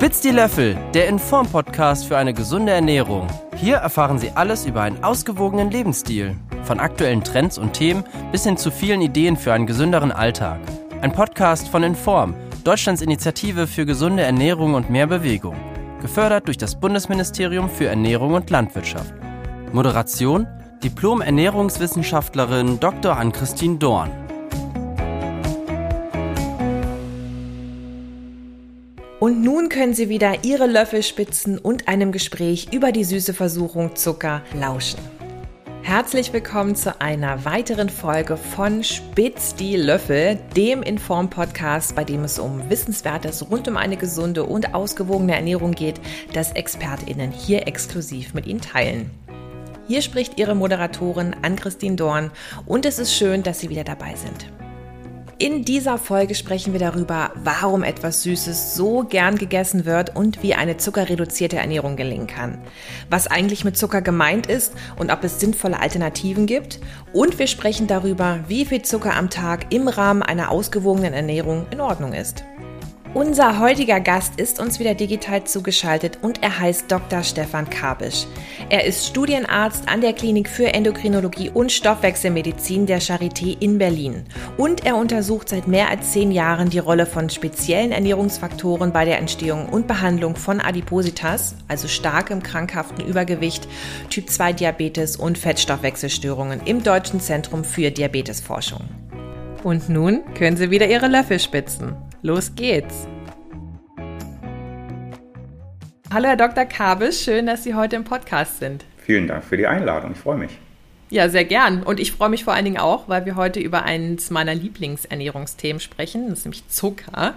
Spitz die Löffel, der Inform-Podcast für eine gesunde Ernährung. Hier erfahren Sie alles über einen ausgewogenen Lebensstil. Von aktuellen Trends und Themen bis hin zu vielen Ideen für einen gesünderen Alltag. Ein Podcast von Inform, Deutschlands Initiative für gesunde Ernährung und mehr Bewegung. Gefördert durch das Bundesministerium für Ernährung und Landwirtschaft. Moderation Diplom-Ernährungswissenschaftlerin Dr. Ann-Christine Dorn. Und nun können Sie wieder Ihre Löffelspitzen und einem Gespräch über die süße Versuchung Zucker lauschen. Herzlich willkommen zu einer weiteren Folge von Spitz die Löffel, dem Inform-Podcast, bei dem es um Wissenswertes rund um eine gesunde und ausgewogene Ernährung geht, das ExpertInnen hier exklusiv mit Ihnen teilen. Hier spricht Ihre Moderatorin Ann-Christine Dorn und es ist schön, dass Sie wieder dabei sind. In dieser Folge sprechen wir darüber, warum etwas Süßes so gern gegessen wird und wie eine zuckerreduzierte Ernährung gelingen kann. Was eigentlich mit Zucker gemeint ist und ob es sinnvolle Alternativen gibt. Und wir sprechen darüber, wie viel Zucker am Tag im Rahmen einer ausgewogenen Ernährung in Ordnung ist. Unser heutiger Gast ist uns wieder digital zugeschaltet und er heißt Dr. Stefan Kabisch. Er ist Studienarzt an der Klinik für Endokrinologie und Stoffwechselmedizin der Charité in Berlin. Und er untersucht seit mehr als zehn Jahren die Rolle von speziellen Ernährungsfaktoren bei der Entstehung und Behandlung von Adipositas, also starkem krankhaften Übergewicht, Typ 2 Diabetes und Fettstoffwechselstörungen im Deutschen Zentrum für Diabetesforschung. Und nun können Sie wieder Ihre Löffel spitzen. Los geht's! Hallo Herr Dr. Kabisch, schön, dass Sie heute im Podcast sind. Vielen Dank für die Einladung, ich freue mich. Ja, sehr gern. Und ich freue mich vor allen Dingen auch, weil wir heute über eines meiner Lieblingsernährungsthemen sprechen, das ist nämlich Zucker.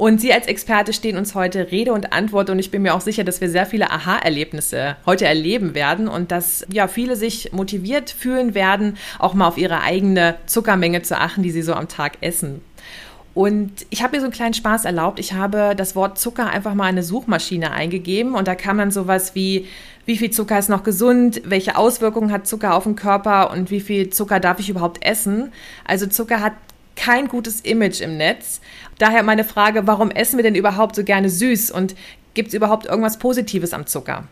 Und Sie als Experte stehen uns heute Rede und Antwort und ich bin mir auch sicher, dass wir sehr viele Aha-Erlebnisse heute erleben werden und dass ja viele sich motiviert fühlen werden, auch mal auf ihre eigene Zuckermenge zu achten, die sie so am Tag essen. Und ich habe mir so einen kleinen Spaß erlaubt. Ich habe das Wort Zucker einfach mal in eine Suchmaschine eingegeben und da kam dann sowas wie, wie viel Zucker ist noch gesund, welche Auswirkungen hat Zucker auf den Körper und wie viel Zucker darf ich überhaupt essen. Also Zucker hat kein gutes Image im Netz. Daher meine Frage, warum essen wir denn überhaupt so gerne süß und gibt es überhaupt irgendwas Positives am Zucker?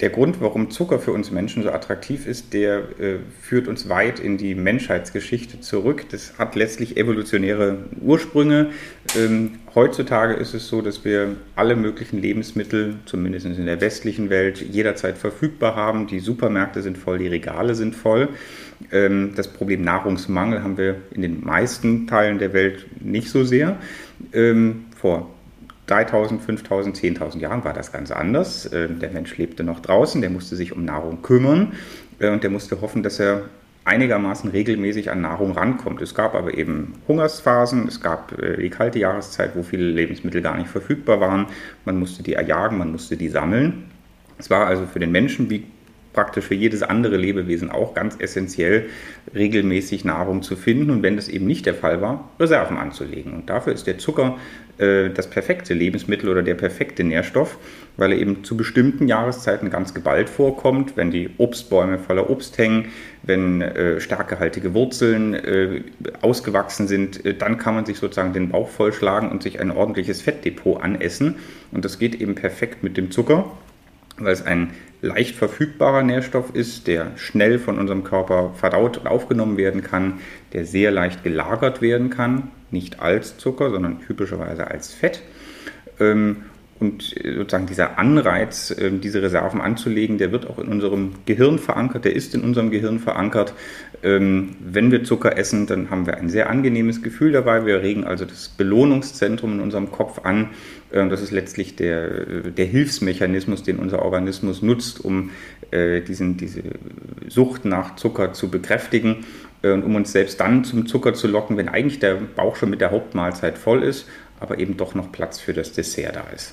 Der Grund, warum Zucker für uns Menschen so attraktiv ist, der äh, führt uns weit in die Menschheitsgeschichte zurück. Das hat letztlich evolutionäre Ursprünge. Ähm, heutzutage ist es so, dass wir alle möglichen Lebensmittel, zumindest in der westlichen Welt, jederzeit verfügbar haben. Die Supermärkte sind voll, die Regale sind voll. Ähm, das Problem Nahrungsmangel haben wir in den meisten Teilen der Welt nicht so sehr. Ähm, vor 3000, 5000, 10.000 Jahren war das ganz anders. Äh, der Mensch lebte noch draußen, der musste sich um Nahrung kümmern äh, und der musste hoffen, dass er einigermaßen regelmäßig an Nahrung rankommt. Es gab aber eben Hungersphasen, es gab äh, die kalte Jahreszeit, wo viele Lebensmittel gar nicht verfügbar waren. Man musste die erjagen, man musste die sammeln. Es war also für den Menschen wie praktisch für jedes andere Lebewesen auch ganz essentiell, regelmäßig Nahrung zu finden und wenn das eben nicht der Fall war, Reserven anzulegen. Und dafür ist der Zucker äh, das perfekte Lebensmittel oder der perfekte Nährstoff, weil er eben zu bestimmten Jahreszeiten ganz geballt vorkommt, wenn die Obstbäume voller Obst hängen, wenn äh, stärkehaltige Wurzeln äh, ausgewachsen sind, äh, dann kann man sich sozusagen den Bauch vollschlagen und sich ein ordentliches Fettdepot anessen. Und das geht eben perfekt mit dem Zucker weil es ein leicht verfügbarer Nährstoff ist, der schnell von unserem Körper verdaut und aufgenommen werden kann, der sehr leicht gelagert werden kann, nicht als Zucker, sondern typischerweise als Fett. Ähm, und sozusagen dieser Anreiz, ähm, diese Reserven anzulegen, der wird auch in unserem Gehirn verankert, der ist in unserem Gehirn verankert. Ähm, wenn wir Zucker essen, dann haben wir ein sehr angenehmes Gefühl dabei. Wir regen also das Belohnungszentrum in unserem Kopf an. Ähm, das ist letztlich der, der Hilfsmechanismus, den unser Organismus nutzt, um äh, diesen, diese Sucht nach Zucker zu bekräftigen und um uns selbst dann zum Zucker zu locken, wenn eigentlich der Bauch schon mit der Hauptmahlzeit voll ist, aber eben doch noch Platz für das Dessert da ist.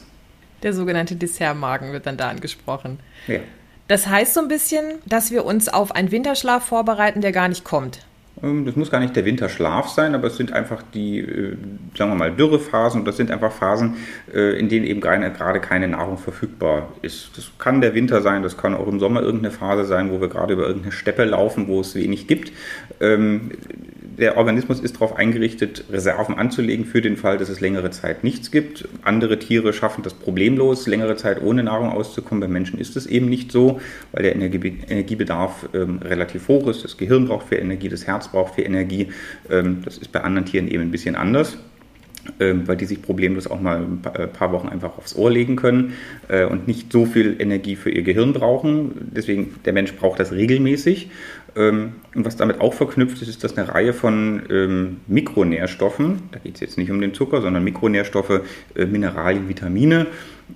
Der sogenannte Dessertmagen wird dann da angesprochen. Ja. Das heißt so ein bisschen, dass wir uns auf einen Winterschlaf vorbereiten, der gar nicht kommt. Ähm, das muss gar nicht der Winterschlaf sein, aber es sind einfach die, äh, sagen wir mal, Dürrephasen und das sind einfach Phasen, äh, in denen eben gerade keine Nahrung verfügbar ist. Das kann der Winter sein, das kann auch im Sommer irgendeine Phase sein, wo wir gerade über irgendeine Steppe laufen, wo es wenig gibt. Ähm, der Organismus ist darauf eingerichtet, Reserven anzulegen für den Fall, dass es längere Zeit nichts gibt. Andere Tiere schaffen das problemlos, längere Zeit ohne Nahrung auszukommen. Bei Menschen ist es eben nicht so, weil der Energie, Energiebedarf ähm, relativ hoch ist. Das Gehirn braucht viel Energie, das Herz braucht viel Energie. Ähm, das ist bei anderen Tieren eben ein bisschen anders. Ähm, weil die sich problemlos auch mal ein äh, paar Wochen einfach aufs Ohr legen können äh, und nicht so viel Energie für ihr Gehirn brauchen. Deswegen, der Mensch braucht das regelmäßig. Ähm, und was damit auch verknüpft ist, ist, dass eine Reihe von Mikronährstoffen, da geht es jetzt nicht um den Zucker, sondern Mikronährstoffe, äh, Mineralien, Vitamine,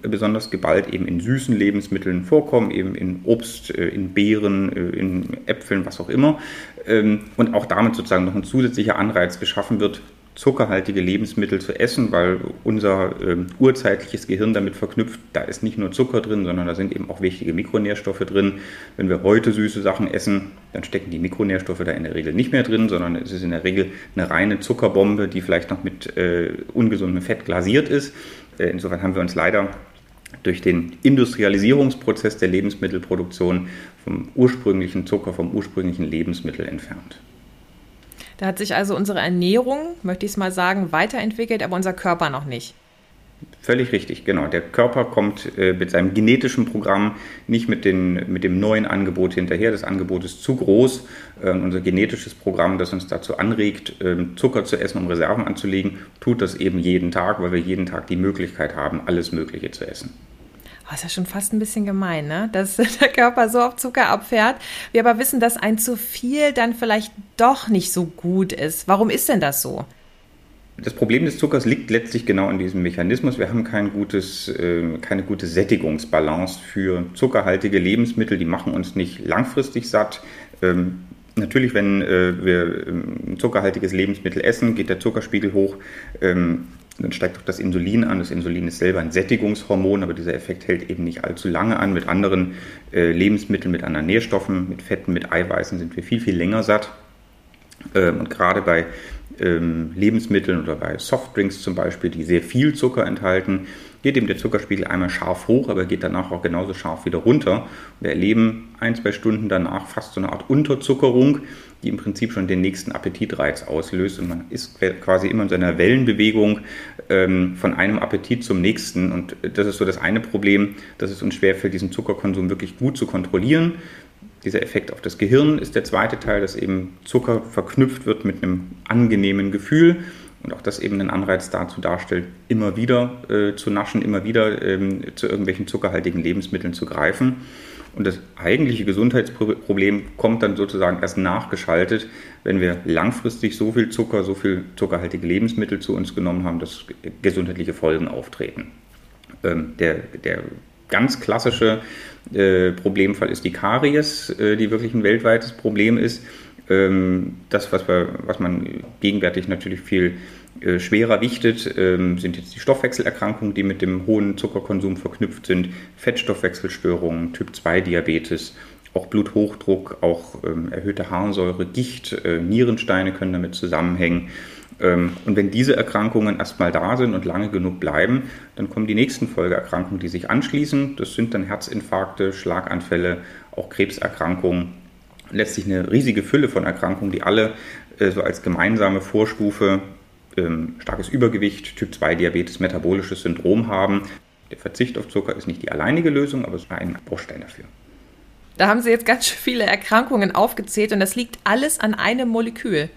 besonders geballt eben in süßen Lebensmitteln vorkommen, eben in Obst, in Beeren, in Äpfeln, was auch immer. Und auch damit sozusagen noch ein zusätzlicher Anreiz geschaffen wird, zuckerhaltige Lebensmittel zu essen, weil unser äh, urzeitliches Gehirn damit verknüpft, da ist nicht nur Zucker drin, sondern da sind eben auch wichtige Mikronährstoffe drin. Wenn wir heute süße Sachen essen, dann stecken die Mikronährstoffe da in der Regel nicht mehr drin, sondern es ist in der Regel eine reine Zuckerbombe, die vielleicht noch mit äh, ungesundem Fett glasiert ist. Äh, insofern haben wir uns leider durch den Industrialisierungsprozess der Lebensmittelproduktion vom ursprünglichen Zucker, vom ursprünglichen Lebensmittel entfernt. Da hat sich also unsere Ernährung, möchte ich es mal sagen, weiterentwickelt, aber unser Körper noch nicht. Völlig richtig, genau. Der Körper kommt äh, mit seinem genetischen Programm nicht mit, den, mit dem neuen Angebot hinterher. Das Angebot ist zu groß. Äh, unser genetisches Programm, das uns dazu anregt, äh, Zucker zu essen, um Reserven anzulegen, tut das eben jeden Tag, weil wir jeden Tag die Möglichkeit haben, alles Mögliche zu essen. Oh, ist ja schon fast ein bisschen gemein, ne? dass der Körper so auf Zucker abfährt. Wir aber wissen, dass ein zu viel dann vielleicht doch nicht so gut ist. Warum ist denn das so? Das Problem des Zuckers liegt letztlich genau in diesem Mechanismus. Wir haben kein gutes, äh, keine gute Sättigungsbalance für zuckerhaltige Lebensmittel. Die machen uns nicht langfristig satt. Ähm, natürlich, wenn äh, wir ähm, ein zuckerhaltiges Lebensmittel essen, geht der Zuckerspiegel hoch. Dann steigt auch das Insulin an. Das Insulin ist selber ein Sättigungshormon, aber dieser Effekt hält eben nicht allzu lange an. Mit anderen äh, Lebensmitteln, mit anderen Nährstoffen, mit Fetten, mit Eiweißen sind wir viel, viel länger satt. Ähm, und gerade bei ähm, Lebensmitteln oder bei Softdrinks zum Beispiel, die sehr viel Zucker enthalten, geht eben der Zuckerspiegel einmal scharf hoch, aber geht danach auch genauso scharf wieder runter. Wir erleben ein, zwei Stunden danach fast so eine Art Unterzuckerung, die im Prinzip schon den nächsten Appetitreiz auslöst und man ist quasi immer in seiner Wellenbewegung ähm, von einem Appetit zum nächsten und das ist so das eine Problem, dass es uns schwerfällt, diesen Zuckerkonsum wirklich gut zu kontrollieren. Dieser Effekt auf das Gehirn ist der zweite Teil, dass eben Zucker verknüpft wird mit einem angenehmen Gefühl und auch das eben einen Anreiz dazu darstellt, immer wieder äh, zu naschen, immer wieder ähm, zu irgendwelchen zuckerhaltigen Lebensmitteln zu greifen. Und das eigentliche Gesundheitsproblem kommt dann sozusagen erst nachgeschaltet, wenn wir langfristig so viel Zucker, so viel zuckerhaltige Lebensmittel zu uns genommen haben, dass gesundheitliche Folgen auftreten. Ähm, der, der ganz klassische äh, Problemfall ist die Karies, äh, die wirklich ein weltweites Problem ist. Ähm, das, was, wir, was man gegenwärtig natürlich viel äh, schwerer wichtet, ähm, sind jetzt die Stoffwechselerkrankungen, die mit dem hohen Zuckerkonsum verknüpft sind, Fettstoffwechselstörungen, Typ-2-Diabetes, auch Bluthochdruck, auch ähm, erhöhte Harnsäure, Gicht, äh, Nierensteine können damit zusammenhängen. Und wenn diese Erkrankungen erstmal da sind und lange genug bleiben, dann kommen die nächsten Folgeerkrankungen, die sich anschließen. Das sind dann Herzinfarkte, Schlaganfälle, auch Krebserkrankungen letztlich eine riesige Fülle von Erkrankungen, die alle äh, so als gemeinsame Vorstufe ähm, starkes Übergewicht, Typ 2 Diabetes, metabolisches Syndrom haben. Der Verzicht auf Zucker ist nicht die alleinige Lösung, aber es ist ein Baustein dafür. Da haben Sie jetzt ganz viele Erkrankungen aufgezählt und das liegt alles an einem Molekül.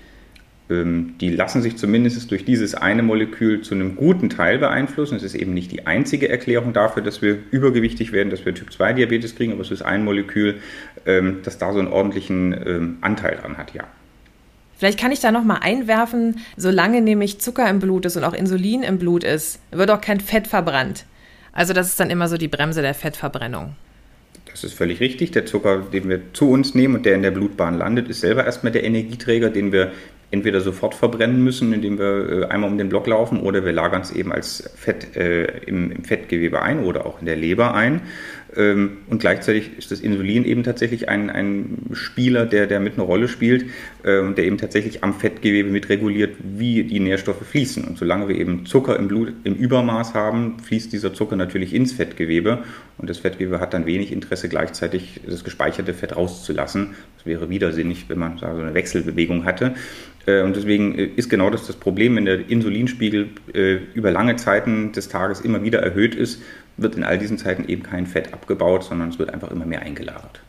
Ähm, die lassen sich zumindest durch dieses eine Molekül zu einem guten Teil beeinflussen. Es ist eben nicht die einzige Erklärung dafür, dass wir übergewichtig werden, dass wir Typ-2-Diabetes kriegen, aber es ist ein Molekül, ähm, das da so einen ordentlichen ähm, Anteil dran hat, ja. Vielleicht kann ich da noch mal einwerfen, solange nämlich Zucker im Blut ist und auch Insulin im Blut ist, wird auch kein Fett verbrannt. Also das ist dann immer so die Bremse der Fettverbrennung. Das ist völlig richtig. Der Zucker, den wir zu uns nehmen und der in der Blutbahn landet, ist selber erstmal der Energieträger, den wir entweder sofort verbrennen müssen, indem wir äh, einmal um den Block laufen, oder wir lagern es eben als Fett äh, im, im, Fettgewebe ein oder auch in der Leber ein. Ähm, und gleichzeitig ist das Insulin eben tatsächlich ein, ein Spieler, der, der mit eine Rolle spielt äh, und der eben tatsächlich am Fettgewebe mit reguliert, wie die Nährstoffe fließen. Und solange wir eben Zucker im Blut im Übermaß haben, fließt dieser Zucker natürlich ins Fettgewebe und das Fettgewebe hat dann wenig Interesse, gleichzeitig das gespeicherte Fett rauszulassen. Das wäre widersinnig, wenn man so eine Wechselbewegung hatte. Äh, und deswegen äh, ist genau das das Problem, wenn der Insulinspiegel äh, über lange Zeiten des Tages immer wieder erhöht ist, wird in all diesen Zeiten eben kein Fett abgebaut, sondern es wird einfach immer mehr eingelagert.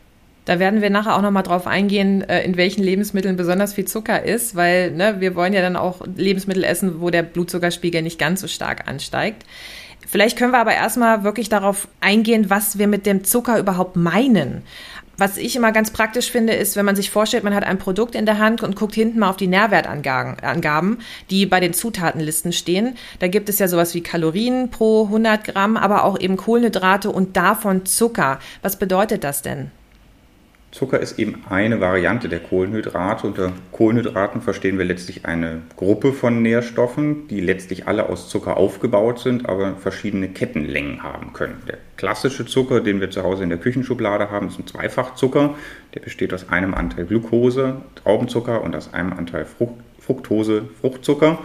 Da werden wir nachher auch nochmal drauf eingehen, in welchen Lebensmitteln besonders viel Zucker ist, weil ne, wir wollen ja dann auch Lebensmittel essen, wo der Blutzuckerspiegel nicht ganz so stark ansteigt. Vielleicht können wir aber erstmal wirklich darauf eingehen, was wir mit dem Zucker überhaupt meinen. Was ich immer ganz praktisch finde, ist, wenn man sich vorstellt, man hat ein Produkt in der Hand und guckt hinten mal auf die Nährwertangaben, die bei den Zutatenlisten stehen. Da gibt es ja sowas wie Kalorien pro 100 Gramm, aber auch eben Kohlenhydrate und davon Zucker. Was bedeutet das denn? Zucker ist eben eine Variante der Kohlenhydrate. Unter Kohlenhydraten verstehen wir letztlich eine Gruppe von Nährstoffen, die letztlich alle aus Zucker aufgebaut sind, aber verschiedene Kettenlängen haben können. Der klassische Zucker, den wir zu Hause in der Küchenschublade haben, ist ein Zweifachzucker. Der besteht aus einem Anteil Glucose, Traubenzucker und aus einem Anteil Fructose, Fruchtzucker.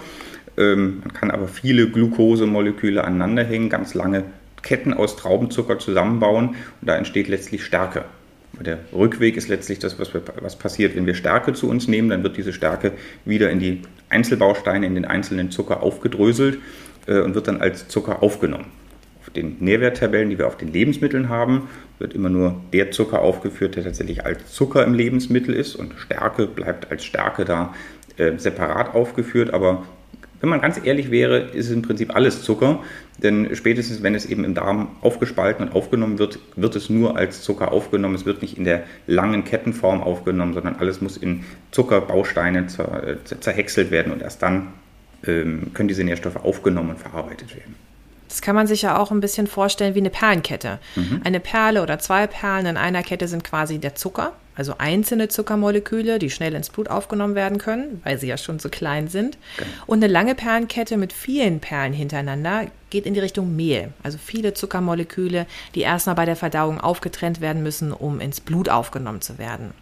Ähm, man kann aber viele Glukosemoleküle aneinanderhängen, ganz lange Ketten aus Traubenzucker zusammenbauen und da entsteht letztlich Stärke. Der Rückweg ist letztlich das, was, wir, was, passiert. Wenn wir Stärke zu uns nehmen, dann wird diese Stärke wieder in die Einzelbausteine, in den einzelnen Zucker aufgedröselt äh, und wird dann als Zucker aufgenommen. Auf den Nährwerttabellen, die wir auf den Lebensmitteln haben, wird immer nur der Zucker aufgeführt, der tatsächlich als Zucker im Lebensmittel ist und Stärke bleibt als Stärke da äh, separat aufgeführt, aber wenn man ganz ehrlich wäre, ist es im Prinzip alles Zucker, denn spätestens wenn es eben im Darm aufgespalten und aufgenommen wird, wird es nur als Zucker aufgenommen. Es wird nicht in der langen Kettenform aufgenommen, sondern alles muss in Zuckerbausteine zer zerhäckselt werden und erst dann ähm, können diese Nährstoffe aufgenommen und verarbeitet werden. Das kann man sich ja auch ein bisschen vorstellen wie eine Perlenkette. Mhm. Eine Perle oder zwei Perlen in einer Kette sind quasi der Zucker, also einzelne Zuckermoleküle, die schnell ins Blut aufgenommen werden können, weil sie ja schon so klein sind. Genau. Und eine lange Perlenkette mit vielen Perlen hintereinander geht in die Richtung Mehl, also viele Zuckermoleküle, die erstmal bei der Verdauung aufgetrennt werden müssen, um ins Blut aufgenommen zu werden.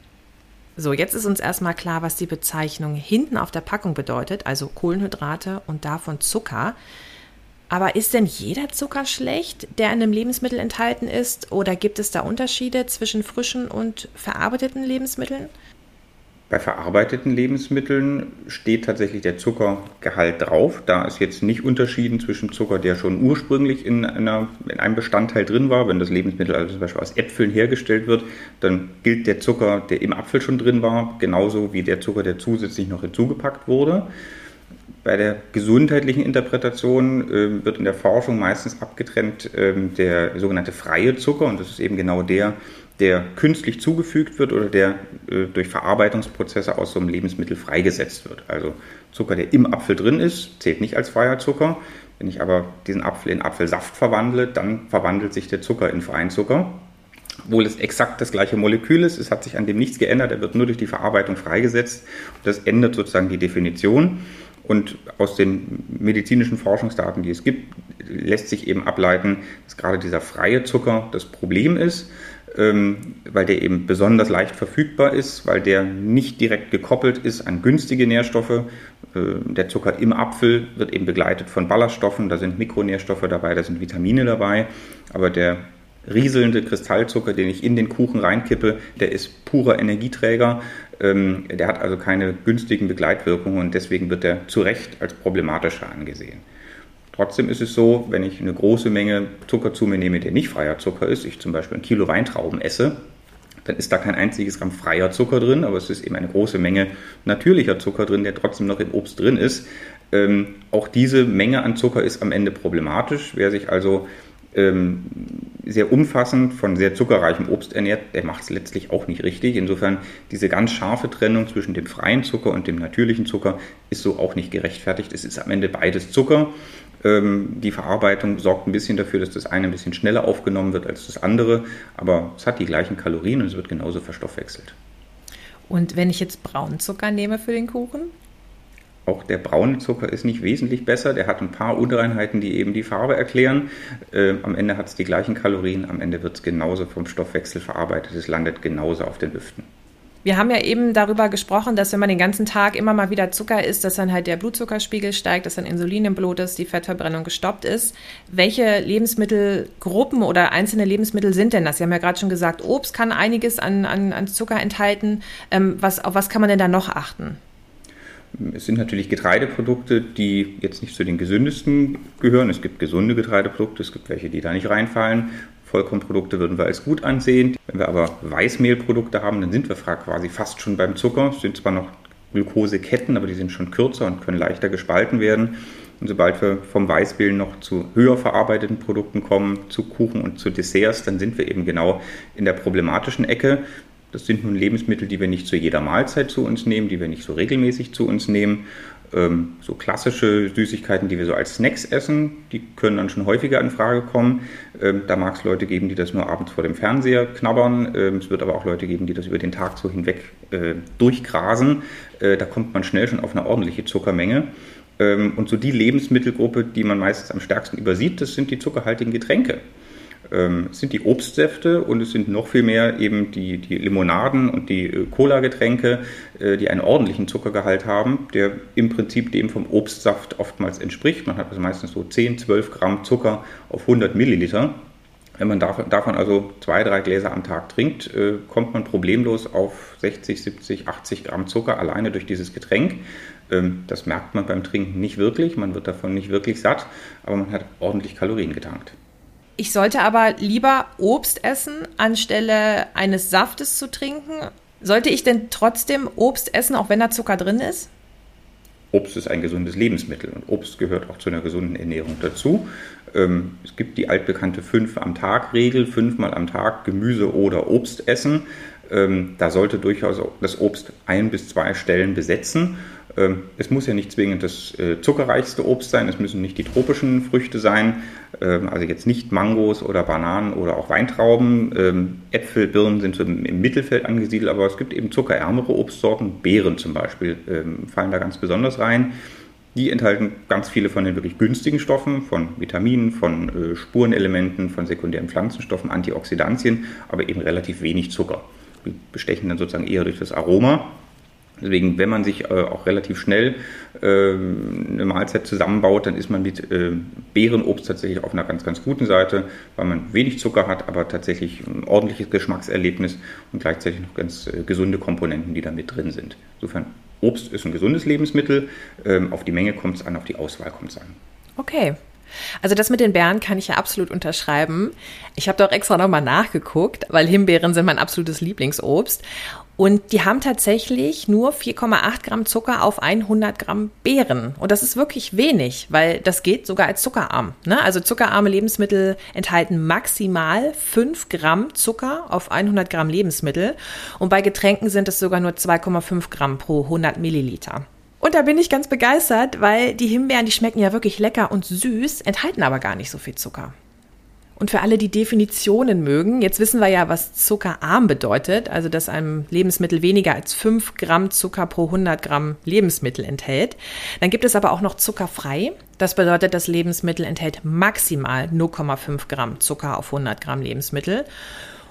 So, jetzt ist uns erstmal klar, was die Bezeichnung hinten auf der Packung bedeutet, also Kohlenhydrate und davon Zucker. Aber ist denn jeder Zucker schlecht, der in einem Lebensmittel enthalten ist? Oder gibt es da Unterschiede zwischen frischen und verarbeiteten Lebensmitteln? Bei verarbeiteten Lebensmitteln steht tatsächlich der Zuckergehalt drauf. Da ist jetzt nicht unterschieden zwischen Zucker, der schon ursprünglich in, einer, in einem Bestandteil drin war. Wenn das Lebensmittel also zum Beispiel aus Äpfeln hergestellt wird, dann gilt der Zucker, der im Apfel schon drin war, genauso wie der Zucker, der zusätzlich noch hinzugepackt wurde. Bei der gesundheitlichen Interpretation äh, wird in der Forschung meistens abgetrennt äh, der sogenannte freie Zucker und das ist eben genau der, der künstlich zugefügt wird oder der äh, durch Verarbeitungsprozesse aus so einem Lebensmittel freigesetzt wird. Also Zucker, der im Apfel drin ist, zählt nicht als freier Zucker. Wenn ich aber diesen Apfel in Apfelsaft verwandle, dann verwandelt sich der Zucker in freien Zucker. Obwohl es exakt das gleiche Molekül ist, es hat sich an dem nichts geändert, er wird nur durch die Verarbeitung freigesetzt. Das ändert sozusagen die Definition. Und aus den medizinischen Forschungsdaten, die es gibt, lässt sich eben ableiten, dass gerade dieser freie Zucker das Problem ist, ähm, weil der eben besonders leicht verfügbar ist, weil der nicht direkt gekoppelt ist an günstige Nährstoffe. Äh, der Zucker im Apfel wird eben begleitet von Ballaststoffen, da sind Mikronährstoffe dabei, da sind Vitamine dabei, aber der rieselnde Kristallzucker, den ich in den Kuchen reinkippe, der ist purer Energieträger. Ähm, der hat also keine günstigen Begleitwirkungen und deswegen wird er zu Recht als problematischer angesehen. Trotzdem ist es so, wenn ich eine große Menge Zucker zu mir nehme, der nicht freier Zucker ist, ich zum Beispiel ein Kilo Weintrauben esse, dann ist da kein einziges Gramm freier Zucker drin, aber es ist eben eine große Menge natürlicher Zucker drin, der trotzdem noch im Obst drin ist. Ähm, auch diese Menge an Zucker ist am Ende problematisch. Wer sich also ähm, sehr umfassend von sehr zuckerreichem Obst ernährt, der macht es letztlich auch nicht richtig. Insofern diese ganz scharfe Trennung zwischen dem freien Zucker und dem natürlichen Zucker ist so auch nicht gerechtfertigt. Es ist am Ende beides Zucker. Ähm, die Verarbeitung sorgt ein bisschen dafür, dass das eine ein bisschen schneller aufgenommen wird als das andere, aber es hat die gleichen Kalorien und es wird genauso verstoffwechselt. Und wenn ich jetzt Braunzucker nehme für den Kuchen? Auch der braune Zucker ist nicht wesentlich besser. Der hat ein paar Unreinheiten, die eben die Farbe erklären. Äh, am Ende hat es die gleichen Kalorien. Am Ende wird es genauso vom Stoffwechsel verarbeitet. Es landet genauso auf den Hüften. Wir haben ja eben darüber gesprochen, dass wenn man den ganzen Tag immer mal wieder Zucker isst, dass dann halt der Blutzuckerspiegel steigt, dass dann Insulin im Blut ist, die Fettverbrennung gestoppt ist. Welche Lebensmittelgruppen oder einzelne Lebensmittel sind denn das? Sie haben ja gerade schon gesagt, Obst kann einiges an, an, an Zucker enthalten. Ähm, was, auf was kann man denn da noch achten? Es sind natürlich Getreideprodukte, die jetzt nicht zu den gesündesten gehören. Es gibt gesunde Getreideprodukte, es gibt welche, die da nicht reinfallen. Vollkornprodukte würden wir als gut ansehen. Wenn wir aber Weißmehlprodukte haben, dann sind wir quasi fast schon beim Zucker. Es sind zwar noch Glukoseketten, aber die sind schon kürzer und können leichter gespalten werden. Und sobald wir vom Weißmehl noch zu höher verarbeiteten Produkten kommen, zu Kuchen und zu Desserts, dann sind wir eben genau in der problematischen Ecke. Das sind nun Lebensmittel, die wir nicht zu jeder Mahlzeit zu uns nehmen, die wir nicht so regelmäßig zu uns nehmen. Ähm, so klassische Süßigkeiten, die wir so als Snacks essen, die können dann schon häufiger in Frage kommen. Ähm, da mag es Leute geben, die das nur abends vor dem Fernseher knabbern. Ähm, es wird aber auch Leute geben, die das über den Tag so hinweg äh, durchgrasen. Äh, da kommt man schnell schon auf eine ordentliche Zuckermenge. Ähm, und so die Lebensmittelgruppe, die man meistens am stärksten übersieht, das sind die zuckerhaltigen Getränke ähm, sind die Obstsäfte und es sind noch viel mehr eben die, die Limonaden und die äh, Cola-Getränke, äh, die einen ordentlichen Zuckergehalt haben, der im Prinzip dem vom Obstsaft oftmals entspricht. Man hat also meistens so 10, 12 Gramm Zucker auf 100 Milliliter. Wenn man davon also zwei, drei Gläser am Tag trinkt, äh, kommt man problemlos auf 60, 70, 80 Gramm Zucker alleine durch dieses Getränk. Ähm, das merkt man beim Trinken nicht wirklich, man wird davon nicht wirklich satt, aber man hat ordentlich Kalorien getankt. Ich sollte aber lieber Obst essen, anstelle eines Saftes zu trinken. Sollte ich denn trotzdem Obst essen, auch wenn da Zucker drin ist? Obst ist ein gesundes Lebensmittel und Obst gehört auch zu einer gesunden Ernährung dazu. Ähm, es gibt die altbekannte fünf am Tag Regel, fünfmal am Tag Gemüse oder Obst essen. Ähm, da sollte durchaus das Obst ein bis zwei Stellen besetzen. Ähm, es muss ja nicht zwingend das äh, zuckerreichste Obst sein, es müssen nicht die tropischen Früchte sein, also jetzt nicht Mangos oder Bananen oder auch Weintrauben. Ähm, Äpfel, Birnen sind so im Mittelfeld angesiedelt, aber es gibt eben zuckerärmere Obstsorten, Beeren zum Beispiel fallen da ganz besonders rein. Die enthalten ganz viele von den wirklich günstigen Stoffen, von Vitaminen, von äh, Spurenelementen, von sekundären Pflanzenstoffen, Antioxidantien, aber eben relativ wenig Zucker. Die bestechen dann sozusagen eher durch das Aroma Deswegen, wenn man sich äh, auch relativ schnell äh, eine Mahlzeit zusammenbaut, dann ist man mit äh, Beerenobst tatsächlich auf einer ganz, ganz guten Seite, weil man wenig Zucker hat, aber tatsächlich ein ordentliches Geschmackserlebnis und gleichzeitig noch ganz äh, gesunde Komponenten, die da mit drin sind. Insofern, Obst ist ein gesundes Lebensmittel. Ähm, auf die Menge kommt es an, auf die Auswahl kommt es an. Okay, also das mit den Beeren kann ich ja absolut unterschreiben. Ich habe doch extra nochmal nachgeguckt, weil Himbeeren sind mein absolutes Lieblingsobst. Und die haben tatsächlich nur 4,8 Gramm Zucker auf 100 Gramm Beeren. Und das ist wirklich wenig, weil das geht sogar als zuckerarm. Ne? Also zuckerarme Lebensmittel enthalten maximal 5 Gramm Zucker auf 100 Gramm Lebensmittel. Und bei Getränken sind es sogar nur 2,5 Gramm pro 100 Milliliter. Und da bin ich ganz begeistert, weil die Himbeeren, die schmecken ja wirklich lecker und süß, enthalten aber gar nicht so viel Zucker. Und für alle, die Definitionen mögen, jetzt wissen wir ja, was zuckerarm bedeutet, also dass ein Lebensmittel weniger als 5 Gramm Zucker pro 100 Gramm Lebensmittel enthält. Dann gibt es aber auch noch zuckerfrei. Das bedeutet, das Lebensmittel enthält maximal 0,5 Gramm Zucker auf 100 Gramm Lebensmittel.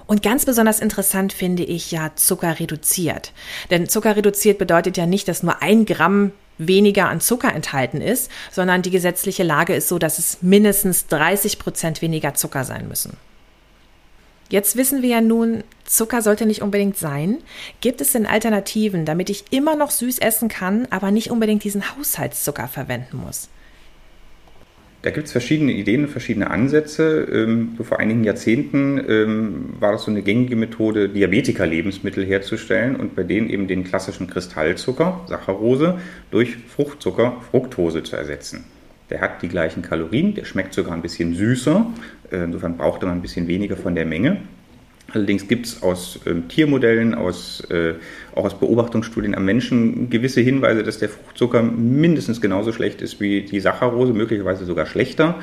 Und ganz besonders interessant finde ich ja Zucker reduziert. Denn Zucker reduziert bedeutet ja nicht, dass nur ein Gramm weniger an Zucker enthalten ist, sondern die gesetzliche Lage ist so, dass es mindestens 30 Prozent weniger Zucker sein müssen. Jetzt wissen wir ja nun, Zucker sollte nicht unbedingt sein. Gibt es denn Alternativen, damit ich immer noch süß essen kann, aber nicht unbedingt diesen Haushaltszucker verwenden muss? Da gibt es verschiedene Ideen und verschiedene Ansätze. Ähm, vor einigen Jahrzehnten ähm, war das so eine gängige Methode, Diabetiker-Lebensmittel herzustellen und bei denen eben den klassischen Kristallzucker, Saccharose, durch Fruchtzucker, Fructose zu ersetzen. Der hat die gleichen Kalorien, der schmeckt sogar ein bisschen süßer. Äh, insofern brauchte man ein bisschen weniger von der Menge. Allerdings gibt es aus ähm, Tiermodellen, aus, äh, auch aus Beobachtungsstudien am Menschen gewisse Hinweise, dass der Fruchtzucker mindestens genauso schlecht ist wie die Saccharose, möglicherweise sogar schlechter.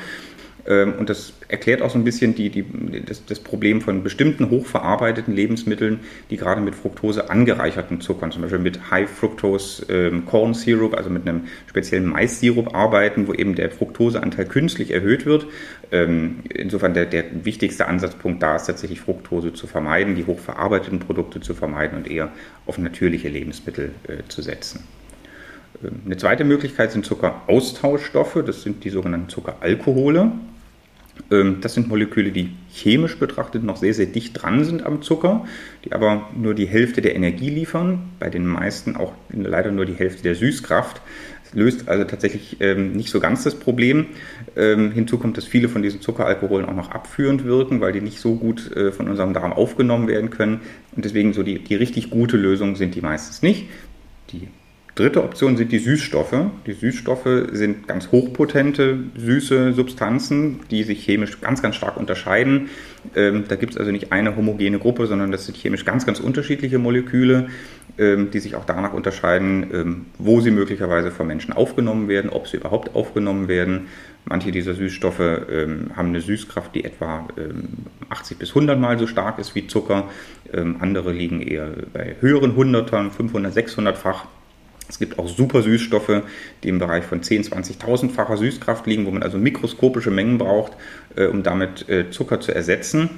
Ähm, und das erklärt auch so ein bisschen die, die, das, das, Problem von bestimmten hochverarbeiteten Lebensmitteln, die gerade mit Fructose angereicherten Zuckern, zum Beispiel mit High Fructose ähm, Corn Syrup, also mit einem speziellen Mais-Sirup arbeiten, wo eben der Fructoseanteil künstlich erhöht wird. Ähm, insofern der, der wichtigste Ansatzpunkt da ist tatsächlich Fructose zu vermeiden, die hochverarbeiteten Produkte zu vermeiden und eher auf natürliche Lebensmittel äh, zu setzen. Ähm, eine zweite Möglichkeit sind Zuckeraustauschstoffe, das sind die sogenannten Zuckeralkohole. Ähm, das sind Moleküle, die chemisch betrachtet noch sehr, sehr dicht dran sind am Zucker, die aber nur die Hälfte der Energie liefern, bei den meisten auch leider nur die Hälfte der Süßkraft. Das löst also tatsächlich ähm, nicht so ganz das Problem. hinzu kommt, dass viele von diesen Zuckeralkoholen auch noch abführend wirken, weil die nicht so gut äh, von unserem Darm aufgenommen werden können. Und deswegen so die, die richtig gute Lösung sind die meistens nicht. Die Dritte Option sind die Süßstoffe. Die Süßstoffe sind ganz hochpotente, süße Substanzen, die sich chemisch ganz, ganz stark unterscheiden. Ähm, da gibt es also nicht eine homogene Gruppe, sondern das sind chemisch ganz, ganz unterschiedliche Moleküle, ähm, die sich auch danach unterscheiden, ähm, wo sie möglicherweise von Menschen aufgenommen werden, ob sie überhaupt aufgenommen werden. Manche dieser Süßstoffe ähm, haben eine Süßkraft, die etwa 80 bis 100 Mal so stark ist wie Zucker. andere liegen eher bei höheren Hundertern, 500, 600-fach. Es gibt auch super Süßstoffe, die im Bereich von 10.000, 20.000-facher Süßkraft liegen, wo man also mikroskopische Mengen braucht, äh, um damit äh, Zucker zu ersetzen.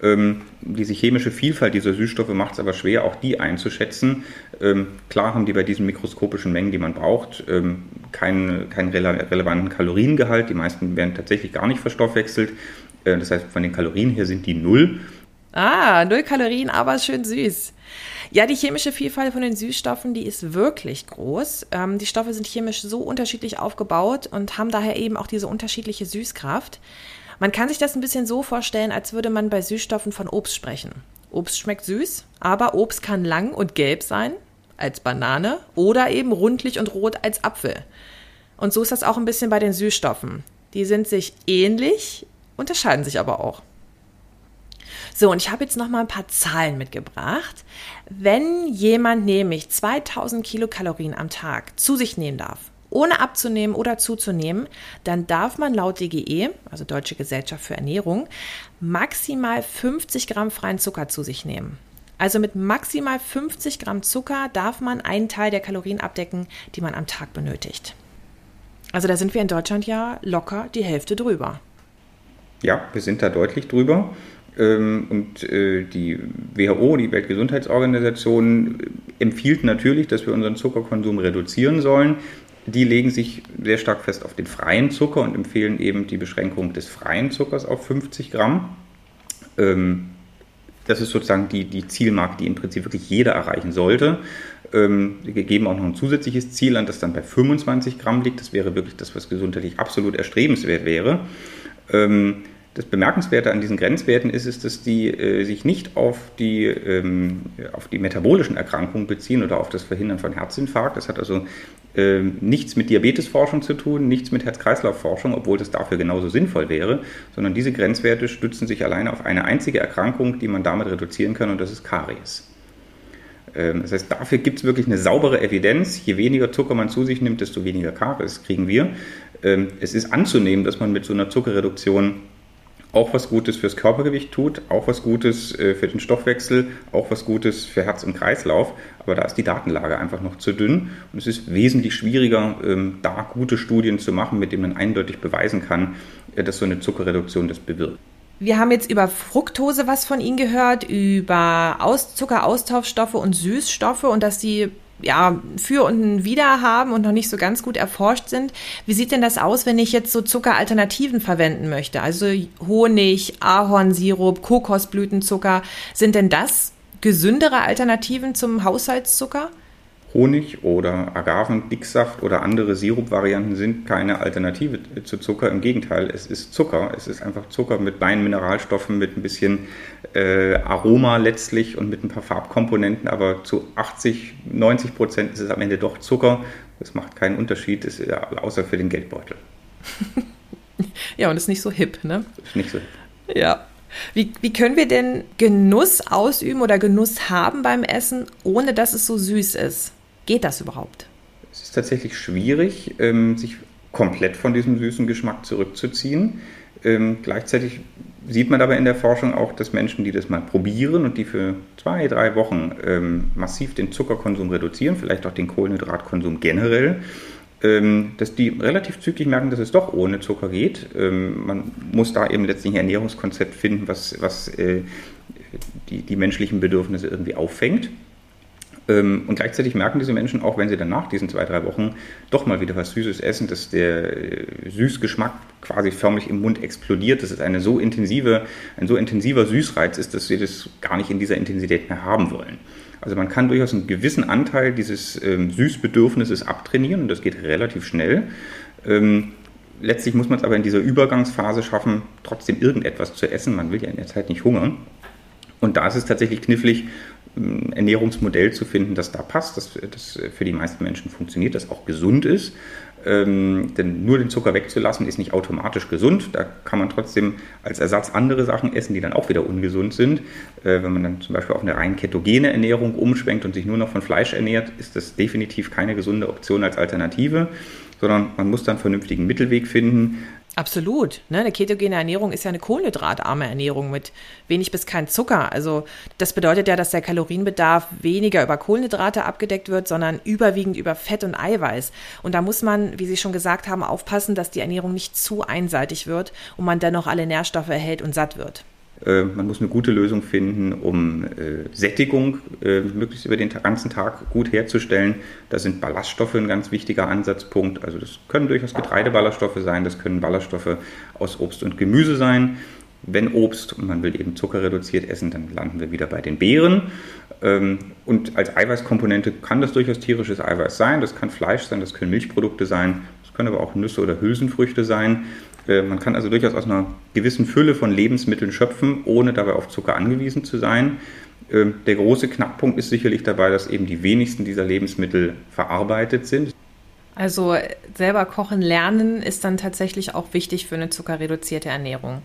Ähm, diese chemische Vielfalt dieser Süßstoffe macht es aber schwer, auch die einzuschätzen. Ähm, klar haben die bei diesen mikroskopischen Mengen, die man braucht, ähm, keinen, keinen rele relevanten Kaloriengehalt. Die meisten werden tatsächlich gar nicht verstoffwechselt. Äh, das heißt, von den Kalorien her sind die null. Ah, null Kalorien, aber schön süß. Ja, die chemische Vielfalt von den Süßstoffen, die ist wirklich groß. Ähm, die Stoffe sind chemisch so unterschiedlich aufgebaut und haben daher eben auch diese unterschiedliche Süßkraft. Man kann sich das ein bisschen so vorstellen, als würde man bei Süßstoffen von Obst sprechen. Obst schmeckt süß, aber Obst kann lang und gelb sein, als Banane, oder eben rundlich und rot als Apfel. Und so ist das auch ein bisschen bei den Süßstoffen. Die sind sich ähnlich, unterscheiden sich aber auch. So, und ich habe jetzt noch mal ein paar Zahlen mitgebracht. Wenn jemand nämlich 2000 Kilokalorien am Tag zu sich nehmen darf, ohne abzunehmen oder zuzunehmen, dann darf man laut DGE, also Deutsche Gesellschaft für Ernährung, maximal 50 Gramm freien Zucker zu sich nehmen. Also mit maximal 50 Gramm Zucker darf man einen Teil der Kalorien abdecken, die man am Tag benötigt. Also da sind wir in Deutschland ja locker die Hälfte drüber. Ja, wir sind da deutlich drüber. Ähm, und äh, die WHO, die Weltgesundheitsorganisation, empfiehlt natürlich, dass wir unseren Zuckerkonsum reduzieren sollen. Die legen sich sehr stark fest auf den freien Zucker und empfehlen eben die Beschränkung des freien Zuckers auf 50 Gramm. Ähm, das ist sozusagen die, die Zielmarke, die im Prinzip wirklich jeder erreichen sollte. Ähm, wir geben auch noch ein zusätzliches Ziel an, das dann bei 25 Gramm liegt. Das wäre wirklich das, was gesundheitlich absolut erstrebenswert wäre. Das Bemerkenswerte an diesen Grenzwerten ist, ist dass die äh, sich nicht auf die, ähm, auf die metabolischen Erkrankungen beziehen oder auf das Verhindern von Herzinfarkt. Das hat also äh, nichts mit Diabetesforschung zu tun, nichts mit Herz-Kreislauf-Forschung, obwohl das dafür genauso sinnvoll wäre, sondern diese Grenzwerte stützen sich alleine auf eine einzige Erkrankung, die man damit reduzieren kann, und das ist Karies. Ähm, das heißt, dafür gibt es wirklich eine saubere Evidenz. Je weniger Zucker man zu sich nimmt, desto weniger Karies kriegen wir. Ähm, es ist anzunehmen, dass man mit so einer Zuckerreduktion auch was Gutes fürs Körpergewicht tut, auch was Gutes äh, für den Stoffwechsel, auch was Gutes für Herz und Kreislauf. Aber da ist die Datenlage einfach noch zu dünn und es ist wesentlich schwieriger, ähm, da gute Studien zu machen, mit denen man eindeutig beweisen kann, äh, dass so eine Zuckerreduktion das bewirkt. Wir haben jetzt über Fructose was von Ihnen gehört, über Aus Zuckeraustauschstoffe und Süßstoffe und dass sie ja, für und ein Wider haben und noch nicht so ganz gut erforscht sind. Wie sieht denn das aus, wenn ich jetzt so Zuckeralternativen verwenden möchte? Also Honig, Ahornsirup, Kokosblütenzucker. Sind denn das gesündere Alternativen zum Haushaltszucker? Honig oder Agavendicksaft oder andere Sirupvarianten sind keine Alternative zu Zucker. Im Gegenteil, es ist Zucker. Es ist einfach Zucker mit beiden Mineralstoffen, mit ein bisschen äh, Aroma letztlich und mit ein paar Farbkomponenten. Aber zu 80, 90 Prozent ist es am Ende doch Zucker. Das macht keinen Unterschied, ist, außer für den Geldbeutel. ja, und ist nicht so hip, ne? Ist nicht so hip. Ja. Wie, wie können wir denn Genuss ausüben oder Genuss haben beim Essen, ohne dass es so süß ist? Geht das überhaupt? Es ist tatsächlich schwierig, ähm, sich komplett von diesem süßen Geschmack zurückzuziehen. Ähm, gleichzeitig sieht man dabei in der Forschung auch, dass Menschen, die das mal probieren und die für zwei, drei Wochen ähm, massiv den Zuckerkonsum reduzieren, vielleicht auch den Kohlenhydratkonsum generell, ähm, dass die relativ zügig merken, dass es doch ohne Zucker geht. Ähm, man muss da eben letztlich ein Ernährungskonzept finden, was, was äh, die, die menschlichen Bedürfnisse irgendwie auffängt. Ähm, und gleichzeitig merken diese Menschen auch, wenn sie dann nach diesen zwei, drei Wochen doch mal wieder was Süßes essen, dass der äh, Süßgeschmack quasi förmlich im Mund explodiert, dass es eine so intensive, ein so intensiver Süßreiz ist, dass sie das gar nicht in dieser Intensität mehr haben wollen. Also man kann durchaus einen gewissen Anteil dieses ähm, Süßbedürfnisses abtrainieren und das geht relativ schnell. Ähm, letztlich muss man es aber in dieser Übergangsphase schaffen, trotzdem irgendetwas zu essen. Man will ja in der Zeit nicht hungern. Und da ist es tatsächlich knifflig, Ernährungsmodell zu finden, das da passt, das, das für die meisten Menschen funktioniert, das auch gesund ist. Ähm, denn nur den Zucker wegzulassen ist nicht automatisch gesund. Da kann man trotzdem als Ersatz andere Sachen essen, die dann auch wieder ungesund sind. Äh, wenn man dann zum Beispiel auf eine rein ketogene Ernährung umschwenkt und sich nur noch von Fleisch ernährt, ist das definitiv keine gesunde Option als Alternative, sondern man muss dann einen vernünftigen Mittelweg finden. Absolut. Ne? Eine ketogene Ernährung ist ja eine kohlenhydratarme Ernährung mit wenig bis kein Zucker. Also das bedeutet ja, dass der Kalorienbedarf weniger über Kohlenhydrate abgedeckt wird, sondern überwiegend über Fett und Eiweiß. Und da muss man, wie Sie schon gesagt haben, aufpassen, dass die Ernährung nicht zu einseitig wird und man dennoch alle Nährstoffe erhält und satt wird. Äh, man muss eine gute Lösung finden, um äh, Sättigung äh, möglichst über den ganzen Tag gut herzustellen. Da sind Ballaststoffe ein ganz wichtiger Ansatzpunkt. Also das können durchaus Getreideballaststoffe sein, das können Ballaststoffe aus Obst und Gemüse sein. Wenn Obst und man will eben Zucker reduziert essen, dann landen wir wieder bei den Beeren. Ähm, und als Eiweißkomponente kann das durchaus tierisches Eiweiß sein, das kann Fleisch sein, das können Milchprodukte sein, das können aber auch Nüsse oder Hülsenfrüchte sein. Äh, man kann also durchaus aus einer gewissen Fülle von Lebensmitteln schöpfen, ohne dabei auf Zucker angewiesen zu sein. Ähm, der große Knackpunkt ist sicherlich dabei, dass eben die wenigsten dieser Lebensmittel verarbeitet sind. Also selber kochen lernen ist dann tatsächlich auch wichtig für eine zuckerreduzierte Ernährung.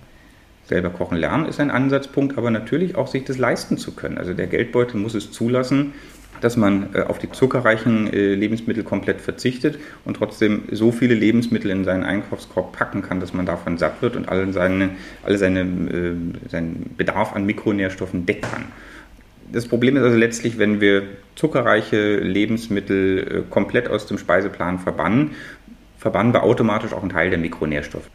Selber kochen lernen ist ein Ansatzpunkt, aber natürlich auch sich das leisten zu können. Also der Geldbeutel muss es zulassen, dass man äh, auf die zuckerreichen äh, Lebensmittel komplett verzichtet und trotzdem so viele Lebensmittel in seinen Einkaufskorb packen kann, dass man davon satt wird und alle seine, alle seine, äh, seinen Bedarf an Mikronährstoffen decken kann. Das Problem ist also letztlich, wenn wir zuckerreiche Lebensmittel komplett aus dem Speiseplan verbannen, verbannen wir automatisch auch einen Teil der Mikronährstoffe.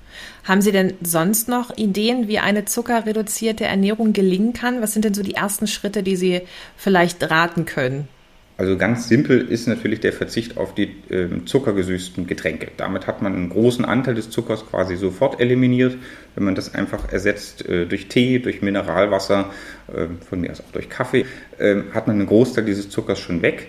Haben Sie denn sonst noch Ideen, wie eine zuckerreduzierte Ernährung gelingen kann? Was sind denn so die ersten Schritte, die Sie vielleicht raten können? Also ganz simpel ist natürlich der Verzicht auf die äh, zuckergesüßten Getränke. Damit hat man einen großen Anteil des Zuckers quasi sofort eliminiert. Wenn man das einfach ersetzt äh, durch Tee, durch Mineralwasser, äh, von mir aus auch durch Kaffee, ähm, hat man einen Großteil dieses Zuckers schon weg.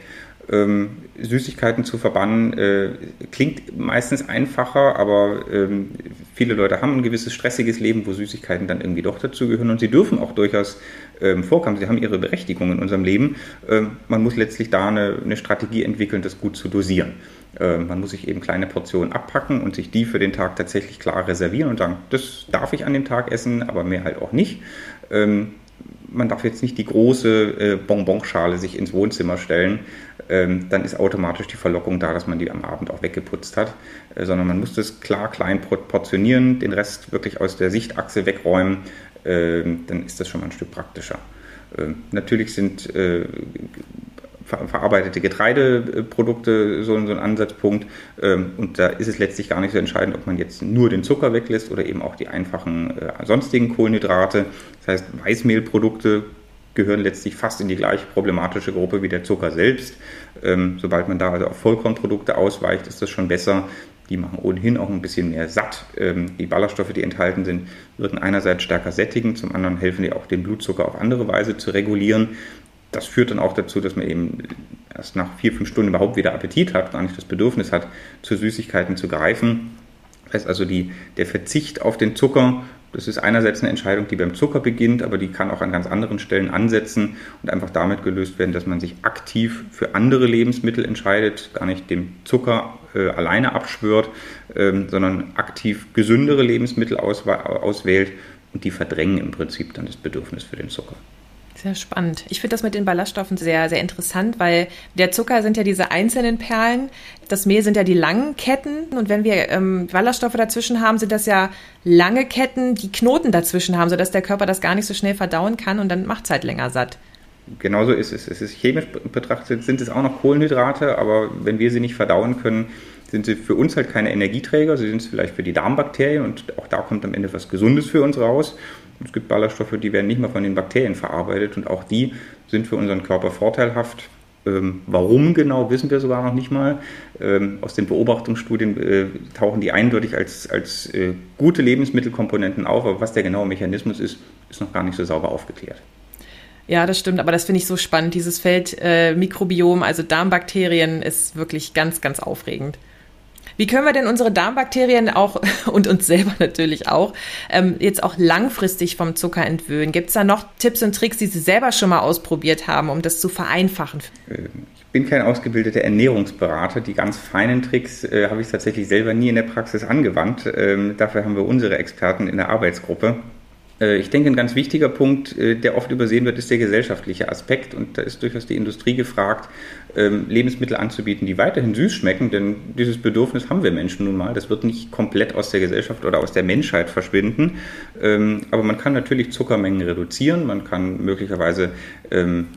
Ähm, Süßigkeiten zu verbannen äh, klingt meistens einfacher, aber ähm, viele Leute haben ein gewisses stressiges Leben, wo Süßigkeiten dann irgendwie doch dazugehören und sie dürfen auch durchaus ähm, vorkommen. Sie haben ihre Berechtigung in unserem Leben. Ähm, man muss letztlich da eine, eine, Strategie entwickeln, das gut zu dosieren. Ähm, man muss sich eben kleine Portionen abpacken und sich die für den Tag tatsächlich klar reservieren und sagen, das darf ich an dem Tag essen, aber mehr halt auch nicht. Man darf jetzt nicht die große äh, Bonbonschale sich ins Wohnzimmer stellen, ähm, dann ist automatisch die Verlockung da, dass man die am Abend auch weggeputzt hat, äh, sondern man muss das klar klein portionieren, den Rest wirklich aus der Sichtachse wegräumen, äh, dann ist das schon mal ein Stück praktischer. Ähm, natürlich sind äh, verarbeitete Getreideprodukte so, ein Ansatzpunkt. Ähm, und da ist es letztlich gar nicht so entscheidend, ob man jetzt nur den Zucker weglässt oder eben auch die einfachen äh, sonstigen Kohlenhydrate. Das heißt, Weißmehlprodukte gehören letztlich fast in die gleiche problematische Gruppe wie der Zucker selbst. Ähm, sobald man da also auf Vollkornprodukte ausweicht, ist das schon besser. Die machen ohnehin auch ein bisschen mehr satt. Ähm, die Ballaststoffe, die enthalten sind, wirken einerseits stärker sättigen, zum anderen helfen die auch, den Blutzucker auf andere Weise zu regulieren das führt dann auch dazu, dass man eben erst nach vier, fünf Stunden überhaupt wieder Appetit hat, gar nicht das Bedürfnis hat, zu Süßigkeiten zu greifen. Das heißt also, die, der Verzicht auf den Zucker, das ist einerseits eine Entscheidung, die beim Zucker beginnt, aber die kann auch an ganz anderen Stellen ansetzen und einfach damit gelöst werden, dass man sich aktiv für andere Lebensmittel entscheidet, gar nicht dem Zucker äh, alleine abschwört, ähm, sondern aktiv gesündere Lebensmittel auswählt und die verdrängen im Prinzip dann das Bedürfnis für den Zucker. Sehr spannend. Ich finde das mit den Ballaststoffen sehr, sehr interessant, weil der Zucker sind ja diese einzelnen Perlen, das Mehl sind ja die langen Ketten und wenn wir ähm, Ballaststoffe dazwischen haben, sind das ja lange Ketten, die Knoten dazwischen haben, sodass der Körper das gar nicht so schnell verdauen kann und dann macht es halt länger satt. Genauso ist es. Es ist chemisch betrachtet, sind es auch noch Kohlenhydrate, aber wenn wir sie nicht verdauen können, sind sie für uns halt keine Energieträger. Sie sind es vielleicht für die Darmbakterien und auch da kommt am Ende was Gesundes für uns raus. Es gibt Ballaststoffe, die werden nicht mal von den Bakterien verarbeitet und auch die sind für unseren Körper vorteilhaft. Ähm, warum genau, wissen wir sogar noch nicht mal. Ähm, aus den Beobachtungsstudien äh, tauchen die eindeutig als, als äh, gute Lebensmittelkomponenten auf, aber was der genaue Mechanismus ist, ist noch gar nicht so sauber aufgeklärt. Ja, das stimmt, aber das finde ich so spannend. Dieses Feld äh, Mikrobiom, also Darmbakterien, ist wirklich ganz, ganz aufregend. Wie können wir denn unsere Darmbakterien auch und uns selber natürlich auch ähm, jetzt auch langfristig vom Zucker entwöhnen? Gibt es da noch Tipps und Tricks, die Sie selber schon mal ausprobiert haben, um das zu vereinfachen? Ich bin kein ausgebildeter Ernährungsberater. Die ganz feinen Tricks äh, habe ich tatsächlich selber nie in der Praxis angewandt. Ähm, dafür haben wir unsere Experten in der Arbeitsgruppe. Äh, ich denke, ein ganz wichtiger Punkt, äh, der oft übersehen wird, ist der gesellschaftliche Aspekt. Und da ist durchaus die Industrie gefragt, ähm, Lebensmittel anzubieten, die weiterhin süß schmecken, denn dieses Bedürfnis haben wir Menschen nun mal. Das wird nicht komplett aus der Gesellschaft oder aus der Menschheit verschwinden. Ähm, aber man kann natürlich Zuckermengen reduzieren, man kann möglicherweise ähm,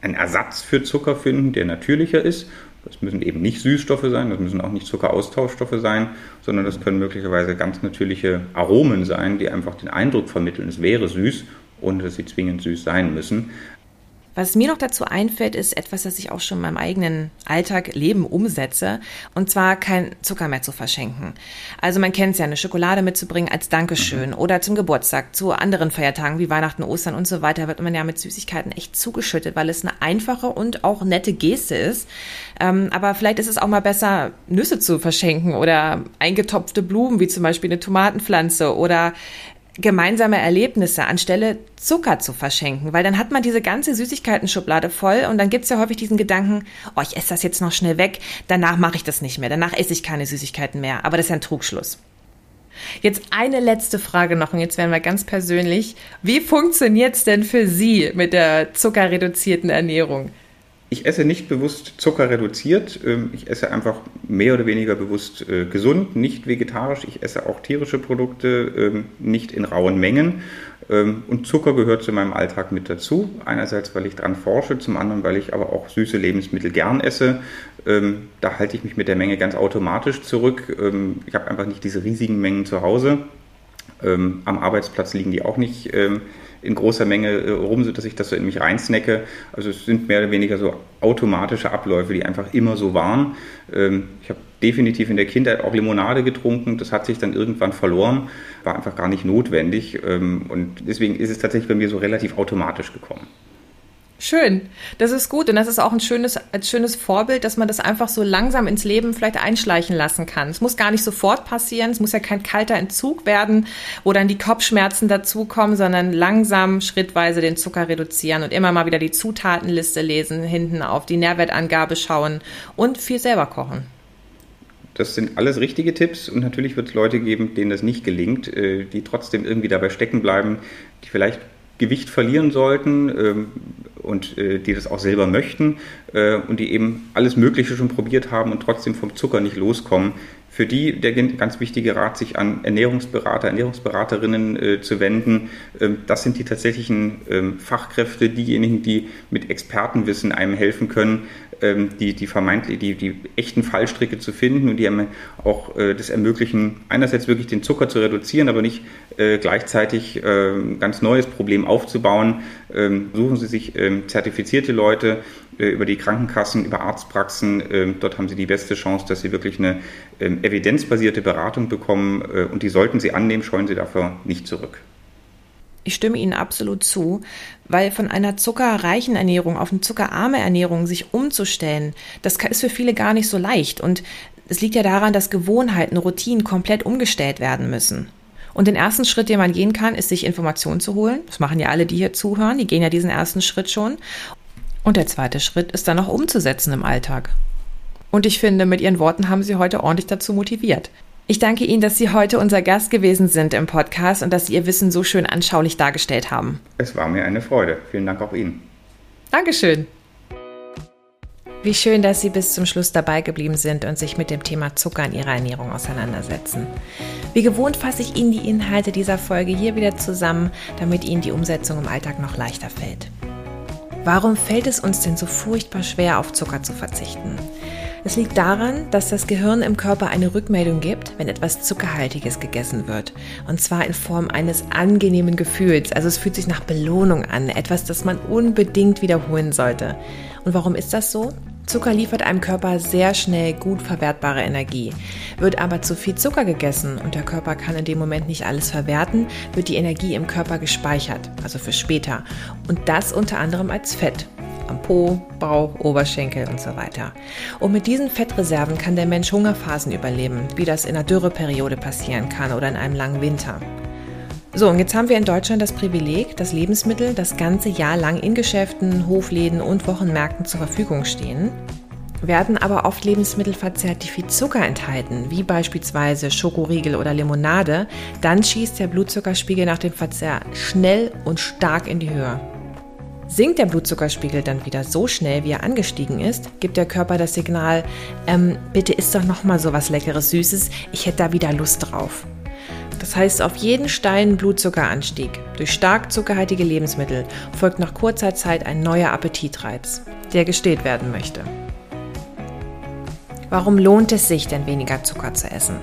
einen Ersatz für Zucker finden, der natürlicher ist das müssen eben nicht Süßstoffe sein, das müssen auch nicht Zuckeraustauschstoffe sein, sondern das können möglicherweise ganz natürliche Aromen sein, die einfach den Eindruck vermitteln, es wäre süß, ohne dass sie zwingend süß sein müssen. Was mir noch dazu einfällt, ist etwas, das ich auch schon in meinem eigenen Alltag, Leben umsetze. Und zwar kein Zucker mehr zu verschenken. Also man kennt es ja, eine Schokolade mitzubringen als Dankeschön mhm. oder zum Geburtstag, zu anderen Feiertagen wie Weihnachten, Ostern und so weiter, wird man ja mit Süßigkeiten echt zugeschüttet, weil es eine einfache und auch nette Geste ist. Ähm, aber vielleicht ist es auch mal besser, Nüsse zu verschenken oder eingetopfte Blumen, wie zum Beispiel eine Tomatenpflanze oder gemeinsame Erlebnisse anstelle Zucker zu verschenken, weil dann hat man diese ganze Süßigkeiten-Schublade voll und dann gibt's ja häufig diesen Gedanken, oh, ich esse das jetzt noch schnell weg, danach mache ich das nicht mehr, danach esse ich keine Süßigkeiten mehr, aber das ist ja ein Trugschluss. Jetzt eine letzte Frage noch und jetzt werden wir ganz persönlich. Wie funktioniert's denn für Sie mit der zuckerreduzierten Ernährung? Ich esse nicht bewusst Zucker reduziert. Ähm, ich esse einfach mehr oder weniger bewusst äh, gesund, nicht vegetarisch. Ich esse auch tierische Produkte, ähm, nicht in rauen Mengen. Ähm, und Zucker gehört zu meinem Alltag mit dazu. Einerseits, weil ich daran forsche, zum anderen, weil ich aber auch süße Lebensmittel gern esse. Da halte ich mich mit der Menge ganz automatisch zurück. Ich habe einfach nicht diese riesigen Mengen zu Hause. Am Arbeitsplatz liegen die auch nicht in großer Menge äh, rum, sodass ich das so in mich reinsnacke. Also es sind mehr oder weniger so automatische Abläufe, die einfach immer so waren. Ähm, ich habe definitiv in der Kindheit auch Limonade getrunken. Das hat sich dann irgendwann verloren, war einfach gar nicht notwendig. Ähm, und deswegen ist es tatsächlich bei mir so relativ automatisch gekommen. Schön, das ist gut und das ist auch ein schönes, ein schönes Vorbild, dass man das einfach so langsam ins Leben vielleicht einschleichen lassen kann. Es muss gar nicht sofort passieren, es muss ja kein kalter Entzug werden, wo dann die Kopfschmerzen dazukommen, sondern langsam, schrittweise den Zucker reduzieren und immer mal wieder die Zutatenliste lesen, hinten auf die Nährwertangabe schauen und viel selber kochen. Das sind alles richtige Tipps und natürlich wird es Leute geben, denen das nicht gelingt, äh, die trotzdem irgendwie dabei stecken bleiben, die vielleicht Gewicht verlieren sollten ähm, und äh, die das auch selber möchten äh, und die eben alles Mögliche schon probiert haben und trotzdem vom Zucker nicht loskommen. Für die der ganz wichtige Rat, sich an Ernährungsberater, Ernährungsberaterinnen äh, zu wenden. Ähm, das sind die tatsächlichen ähm, Fachkräfte, diejenigen, die mit Expertenwissen einem helfen können, ähm, die, die vermeintlich, die, die echten Fallstricke zu finden und die einem auch äh, das ermöglichen, einerseits wirklich den Zucker zu reduzieren, aber nicht äh, gleichzeitig ein ganz neues Problem aufzubauen. Ähm, suchen Sie sich ähm, zertifizierte Leute über die Krankenkassen, über Arztpraxen. Ähm, dort haben Sie die beste Chance, dass Sie wirklich eine ähm, evidenzbasierte Beratung bekommen äh, und die sollten Sie annehmen, scheuen Sie dafür nicht zurück. Ich stimme Ihnen absolut zu, weil von einer zuckerreichen Ernährung auf eine zuckerarme Ernährung sich umzustellen, das ist für viele gar nicht so leicht. Und es liegt ja daran, dass Gewohnheiten, Routinen komplett umgestellt werden müssen. Und den ersten Schritt, den man gehen kann, ist, sich Informationen zu holen. Das machen ja alle, die hier zuhören. Die gehen ja diesen ersten Schritt schon. Und der zweite Schritt ist dann auch umzusetzen im Alltag. Und ich finde, mit Ihren Worten haben Sie heute ordentlich dazu motiviert. Ich danke Ihnen, dass Sie heute unser Gast gewesen sind im Podcast und dass Sie Ihr Wissen so schön anschaulich dargestellt haben. Es war mir eine Freude. Vielen Dank auch Ihnen. Dankeschön. Wie schön, dass Sie bis zum Schluss dabei geblieben sind und sich mit dem Thema Zucker in Ihrer Ernährung auseinandersetzen. Wie gewohnt fasse ich Ihnen die Inhalte dieser Folge hier wieder zusammen, damit Ihnen die Umsetzung im Alltag noch leichter fällt. Warum fällt es uns denn so furchtbar schwer, auf Zucker zu verzichten? Es liegt daran, dass das Gehirn im Körper eine Rückmeldung gibt, wenn etwas Zuckerhaltiges gegessen wird. Und zwar in Form eines angenehmen Gefühls. Also es fühlt sich nach Belohnung an, etwas, das man unbedingt wiederholen sollte. Und warum ist das so? Zucker liefert einem Körper sehr schnell gut verwertbare Energie. Wird aber zu viel Zucker gegessen und der Körper kann in dem Moment nicht alles verwerten, wird die Energie im Körper gespeichert, also für später. Und das unter anderem als Fett am Po, Bauch, Oberschenkel und so weiter. Und mit diesen Fettreserven kann der Mensch Hungerphasen überleben, wie das in einer Dürreperiode passieren kann oder in einem langen Winter. So, und jetzt haben wir in Deutschland das Privileg, dass Lebensmittel das ganze Jahr lang in Geschäften, Hofläden und Wochenmärkten zur Verfügung stehen. Werden aber oft Lebensmittel verzehrt, die viel Zucker enthalten, wie beispielsweise Schokoriegel oder Limonade, dann schießt der Blutzuckerspiegel nach dem Verzehr schnell und stark in die Höhe. Sinkt der Blutzuckerspiegel dann wieder so schnell, wie er angestiegen ist, gibt der Körper das Signal, ähm, bitte isst doch nochmal so was Leckeres, Süßes, ich hätte da wieder Lust drauf. Das heißt, auf jeden steilen Blutzuckeranstieg durch stark zuckerhaltige Lebensmittel folgt nach kurzer Zeit ein neuer Appetitreiz, der gestillt werden möchte. Warum lohnt es sich denn weniger Zucker zu essen?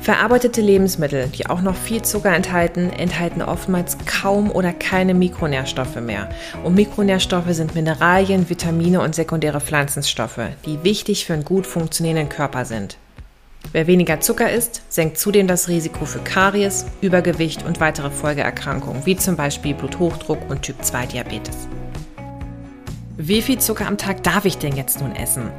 Verarbeitete Lebensmittel, die auch noch viel Zucker enthalten, enthalten oftmals kaum oder keine Mikronährstoffe mehr. Und Mikronährstoffe sind Mineralien, Vitamine und sekundäre Pflanzenstoffe, die wichtig für einen gut funktionierenden Körper sind. Wer weniger Zucker isst, senkt zudem das Risiko für Karies, Übergewicht und weitere Folgeerkrankungen, wie zum Beispiel Bluthochdruck und Typ-2-Diabetes. Wie viel Zucker am Tag darf ich denn jetzt nun essen?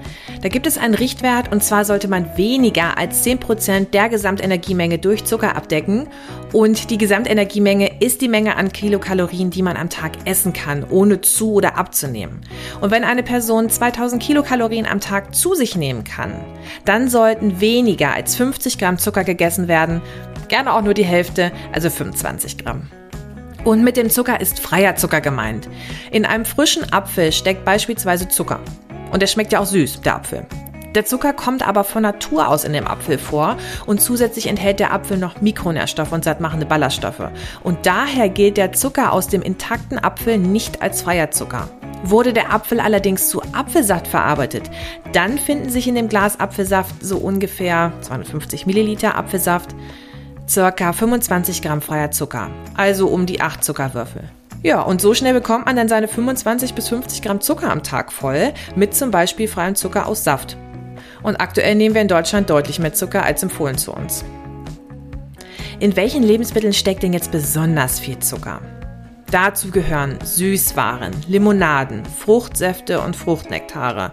Da gibt es einen Richtwert und zwar sollte man weniger als 10% der Gesamtenergiemenge durch Zucker abdecken und die Gesamtenergiemenge ist die Menge an Kilokalorien, die man am Tag essen kann, ohne zu oder abzunehmen. Und wenn eine Person 2000 Kilokalorien am Tag zu sich nehmen kann, dann sollten weniger als 50 Gramm Zucker gegessen werden, gerne auch nur die Hälfte, also 25 Gramm. Und mit dem Zucker ist freier Zucker gemeint. In einem frischen Apfel steckt beispielsweise Zucker. Und der schmeckt ja auch süß, der Apfel. Der Zucker kommt aber von Natur aus in dem Apfel vor und zusätzlich enthält der Apfel noch Mikronährstoffe und sattmachende Ballaststoffe. Und daher gilt der Zucker aus dem intakten Apfel nicht als freier Zucker. Wurde der Apfel allerdings zu Apfelsaft verarbeitet, dann finden sich in dem Glas Apfelsaft so ungefähr 250 Milliliter Apfelsaft, circa 25 Gramm freier Zucker, also um die 8 Zuckerwürfel. Ja, und so schnell bekommt man dann seine 25 bis 50 Gramm Zucker am Tag voll, mit zum Beispiel freiem Zucker aus Saft. Und aktuell nehmen wir in Deutschland deutlich mehr Zucker als empfohlen zu uns. In welchen Lebensmitteln steckt denn jetzt besonders viel Zucker? Dazu gehören Süßwaren, Limonaden, Fruchtsäfte und Fruchtnektare,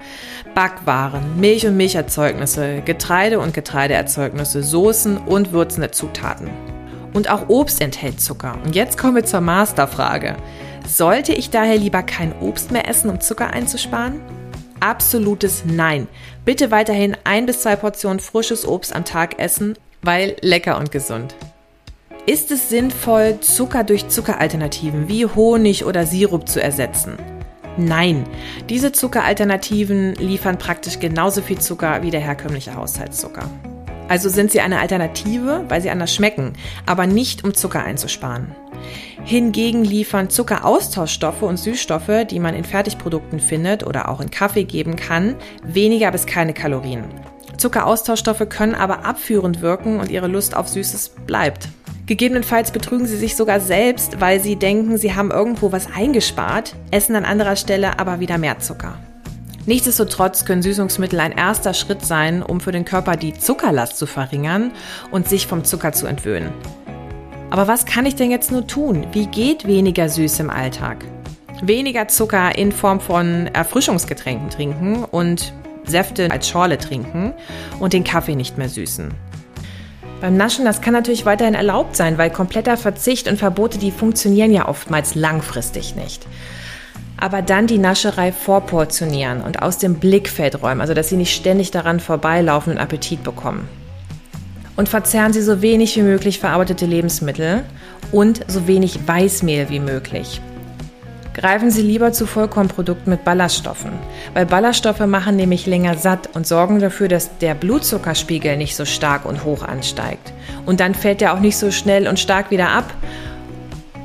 Backwaren, Milch- und Milcherzeugnisse, Getreide- und Getreideerzeugnisse, Soßen und würzende Zutaten. Und auch Obst enthält Zucker. Und jetzt kommen wir zur Masterfrage. Sollte ich daher lieber kein Obst mehr essen, um Zucker einzusparen? Absolutes Nein. Bitte weiterhin ein bis zwei Portionen frisches Obst am Tag essen, weil lecker und gesund. Ist es sinnvoll, Zucker durch Zuckeralternativen wie Honig oder Sirup zu ersetzen? Nein, diese Zuckeralternativen liefern praktisch genauso viel Zucker wie der herkömmliche Haushaltszucker. Also sind sie eine Alternative, weil sie anders schmecken, aber nicht um Zucker einzusparen. Hingegen liefern Zuckeraustauschstoffe und Süßstoffe, die man in Fertigprodukten findet oder auch in Kaffee geben kann, weniger bis keine Kalorien. Zuckeraustauschstoffe können aber abführend wirken und ihre Lust auf Süßes bleibt. Gegebenenfalls betrügen sie sich sogar selbst, weil sie denken, sie haben irgendwo was eingespart, essen an anderer Stelle aber wieder mehr Zucker. Nichtsdestotrotz können Süßungsmittel ein erster Schritt sein, um für den Körper die Zuckerlast zu verringern und sich vom Zucker zu entwöhnen. Aber was kann ich denn jetzt nur tun? Wie geht weniger Süß im Alltag? Weniger Zucker in Form von Erfrischungsgetränken trinken und Säfte als Schorle trinken und den Kaffee nicht mehr süßen. Beim Naschen, das kann natürlich weiterhin erlaubt sein, weil kompletter Verzicht und Verbote, die funktionieren ja oftmals langfristig nicht. Aber dann die Nascherei vorportionieren und aus dem Blickfeld räumen, also dass sie nicht ständig daran vorbeilaufen und Appetit bekommen. Und verzehren Sie so wenig wie möglich verarbeitete Lebensmittel und so wenig Weißmehl wie möglich. Greifen Sie lieber zu Vollkornprodukten mit Ballaststoffen, weil Ballaststoffe machen nämlich länger satt und sorgen dafür, dass der Blutzuckerspiegel nicht so stark und hoch ansteigt. Und dann fällt er auch nicht so schnell und stark wieder ab.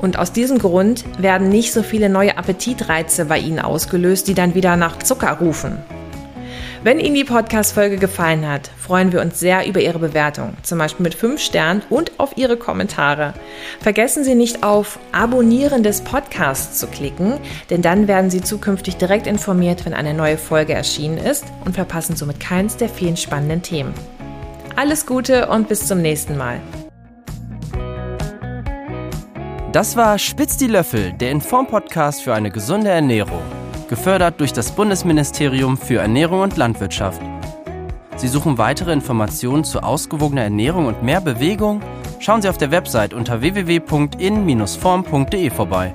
Und aus diesem Grund werden nicht so viele neue Appetitreize bei Ihnen ausgelöst, die dann wieder nach Zucker rufen. Wenn Ihnen die Podcast-Folge gefallen hat, freuen wir uns sehr über Ihre Bewertung, zum Beispiel mit 5 Sternen und auf Ihre Kommentare. Vergessen Sie nicht auf Abonnieren des Podcasts zu klicken, denn dann werden Sie zukünftig direkt informiert, wenn eine neue Folge erschienen ist und verpassen somit keins der vielen spannenden Themen. Alles Gute und bis zum nächsten Mal. Das war Spitz die Löffel, der Inform-Podcast für eine gesunde Ernährung gefördert durch das Bundesministerium für Ernährung und Landwirtschaft. Sie suchen weitere Informationen zu ausgewogener Ernährung und mehr Bewegung? Schauen Sie auf der Website unter www.in-form.de vorbei.